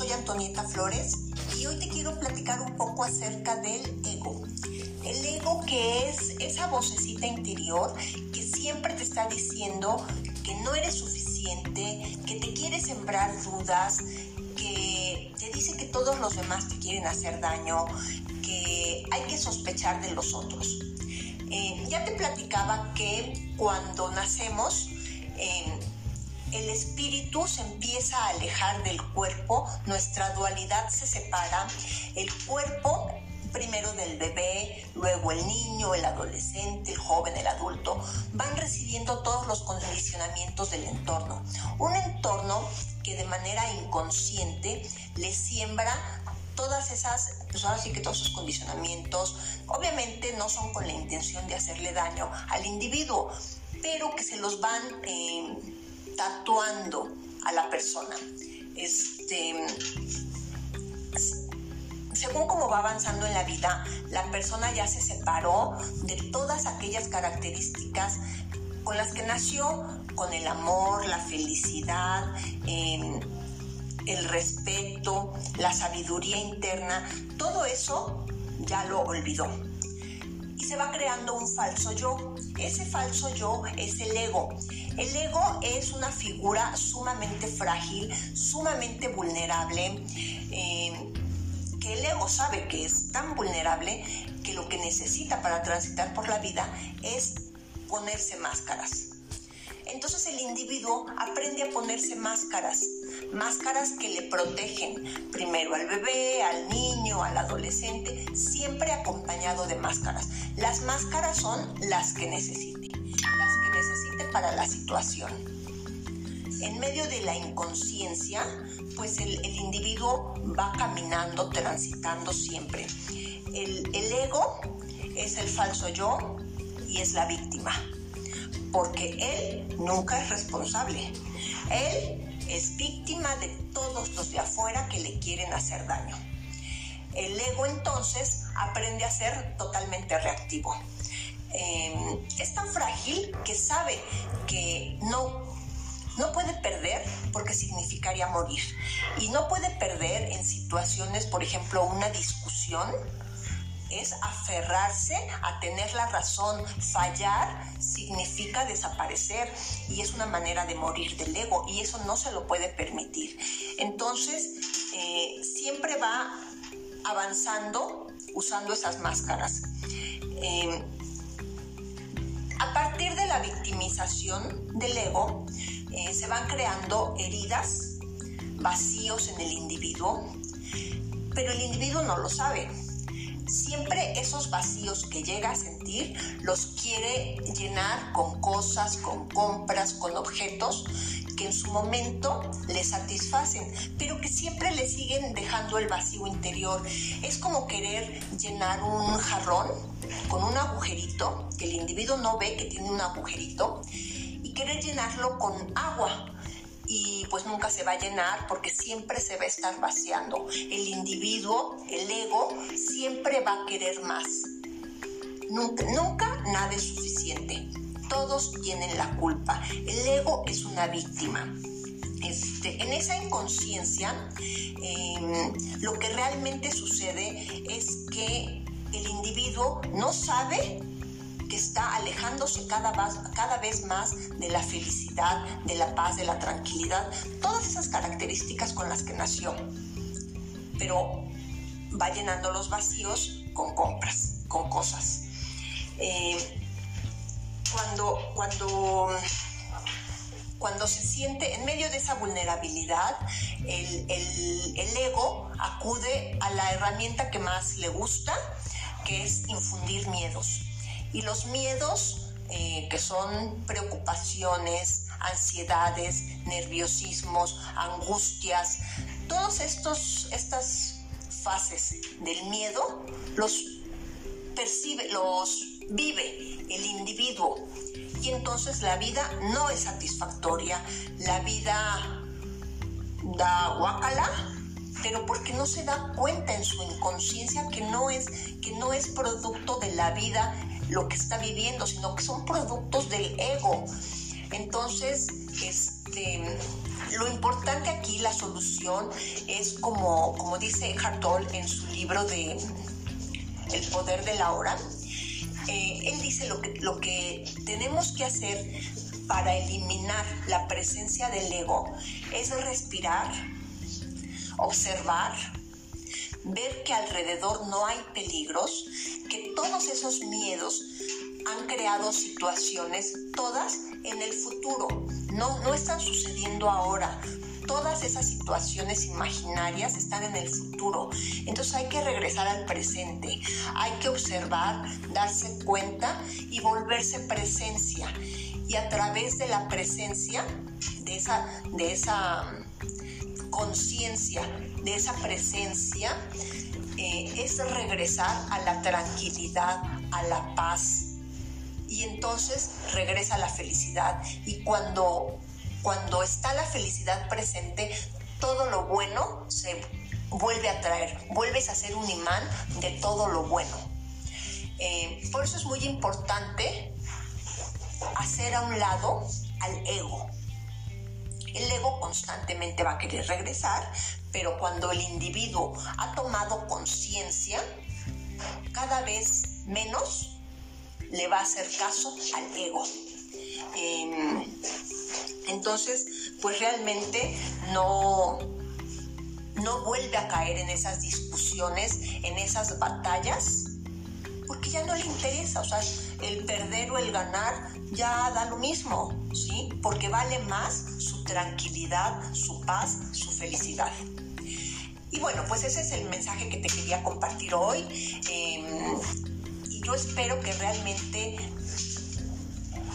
soy Antonieta Flores y hoy te quiero platicar un poco acerca del ego. El ego que es esa vocecita interior que siempre te está diciendo que no eres suficiente, que te quiere sembrar dudas, que te dice que todos los demás te quieren hacer daño, que hay que sospechar de los otros. Eh, ya te platicaba que cuando nacemos, eh, el espíritu se empieza a alejar del cuerpo, nuestra dualidad se separa, el cuerpo primero del bebé, luego el niño, el adolescente, el joven, el adulto, van recibiendo todos los condicionamientos del entorno. Un entorno que de manera inconsciente le siembra todas esas, pues ahora sí que todos esos condicionamientos, obviamente no son con la intención de hacerle daño al individuo, pero que se los van eh, tatuando a la persona. Este, según cómo va avanzando en la vida, la persona ya se separó de todas aquellas características con las que nació, con el amor, la felicidad, em, el respeto, la sabiduría interna, todo eso ya lo olvidó. Se va creando un falso yo. Ese falso yo es el ego. El ego es una figura sumamente frágil, sumamente vulnerable. Em, que el ego sabe que es tan vulnerable que lo que necesita para transitar por la vida es ponerse máscaras. Entonces el individuo aprende a ponerse máscaras, máscaras que le protegen primero al bebé, al niño, al adolescente, siempre acompañado de máscaras. Las máscaras son las que necesite, las que necesite para la situación. En medio de la inconsciencia, pues el, individuo va caminando, transitando siempre. El, el ego es el falso yo y es la víctima, porque él nunca es responsable. Él es víctima de todos los de afuera que le quieren hacer daño. El ego entonces aprende a ser totalmente reactivo. Em, es tan frágil que sabe que no no puede perder porque significaría morir. Y no puede perder en situaciones, por ejemplo, una discusión, es aferrarse a tener la razón. Fallar significa desaparecer y es una manera de morir del ego y eso no se lo puede permitir. Entonces, eh, siempre va avanzando usando esas máscaras. Eh, a partir de la victimización del ego, eh, se van creando heridas, vacíos en el individuo, pero el individuo no lo sabe. Siempre esos vacíos que llega a sentir los quiere llenar con cosas, con compras, con objetos que en su momento le satisfacen, pero que siempre le siguen dejando el vacío interior. Es como querer llenar un jarrón con un agujerito, que el individuo no ve que tiene un agujerito, querer llenarlo con agua y pues nunca se va a llenar porque siempre se va a estar vaciando. El individuo, el ego, siempre va a querer más. Nunca, nunca nada es suficiente. Todos tienen la culpa. El ego es una víctima. Este, en esa inconsciencia, em, lo que realmente sucede es que el individuo no sabe que está alejándose cada, cada vez más de la felicidad, de la paz, de la tranquilidad, todas esas características con las que nació. Pero va llenando los vacíos con compras, con cosas. Eh, cuando, cuando, cuando se siente en medio de esa vulnerabilidad, el, el ego acude a la herramienta que más le gusta, que es infundir miedos y los miedos, eh, que son preocupaciones, ansiedades, nerviosismos, angustias, todas estas fases del miedo los percibe, los vive el individuo. Y entonces la vida no es satisfactoria, la vida da guacala, pero porque no se da cuenta en su inconsciencia que no es que no es producto de la vida lo que está viviendo, sino que son productos del ego. Entonces, este, lo importante aquí, la solución, es como, como dice Eckhart Tolle en su libro de El poder de la hora. Eh, él dice lo que tenemos que hacer para eliminar la presencia del ego es respirar, observar, ver que alrededor no hay peligros, que todos esos miedos han creado situaciones, todas en el futuro, no, no están sucediendo ahora. Todas esas situaciones imaginarias están en el futuro. Entonces hay que regresar al presente. Hay que observar, darse cuenta y volverse presencia. Y a través de la presencia, de esa, de esa conciencia, de esa presencia, eh, es regresar a la tranquilidad, a la paz, y entonces regresa la felicidad. Y cuando, cuando está la felicidad presente, todo lo bueno se vuelve a traer, vuelves a ser un imán de todo lo bueno. Eh, por eso es muy importante hacer a un lado al ego. El ego constantemente va a querer regresar, pero cuando el individuo ha tomado conciencia, cada vez menos le va a hacer caso al ego. Em, entonces, pues realmente no, no vuelve a caer en esas discusiones, en esas batallas, porque ya no le interesa, o sea, el perder o el ganar ya da lo mismo, ¿sí? Porque vale más su tranquilidad, su paz, su felicidad. Y bueno, pues ese es el mensaje que te quería compartir hoy. Em, yo espero que realmente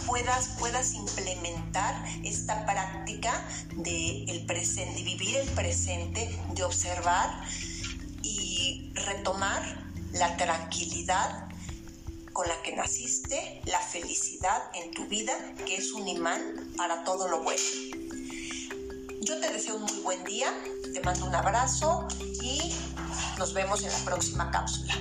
puedas, puedas implementar esta práctica de, el presente, de vivir el presente, de observar y retomar la tranquilidad con la que naciste, la felicidad en tu vida, que es un imán para todo lo bueno. Yo te deseo un muy buen día, te mando un abrazo y nos vemos en la próxima cápsula.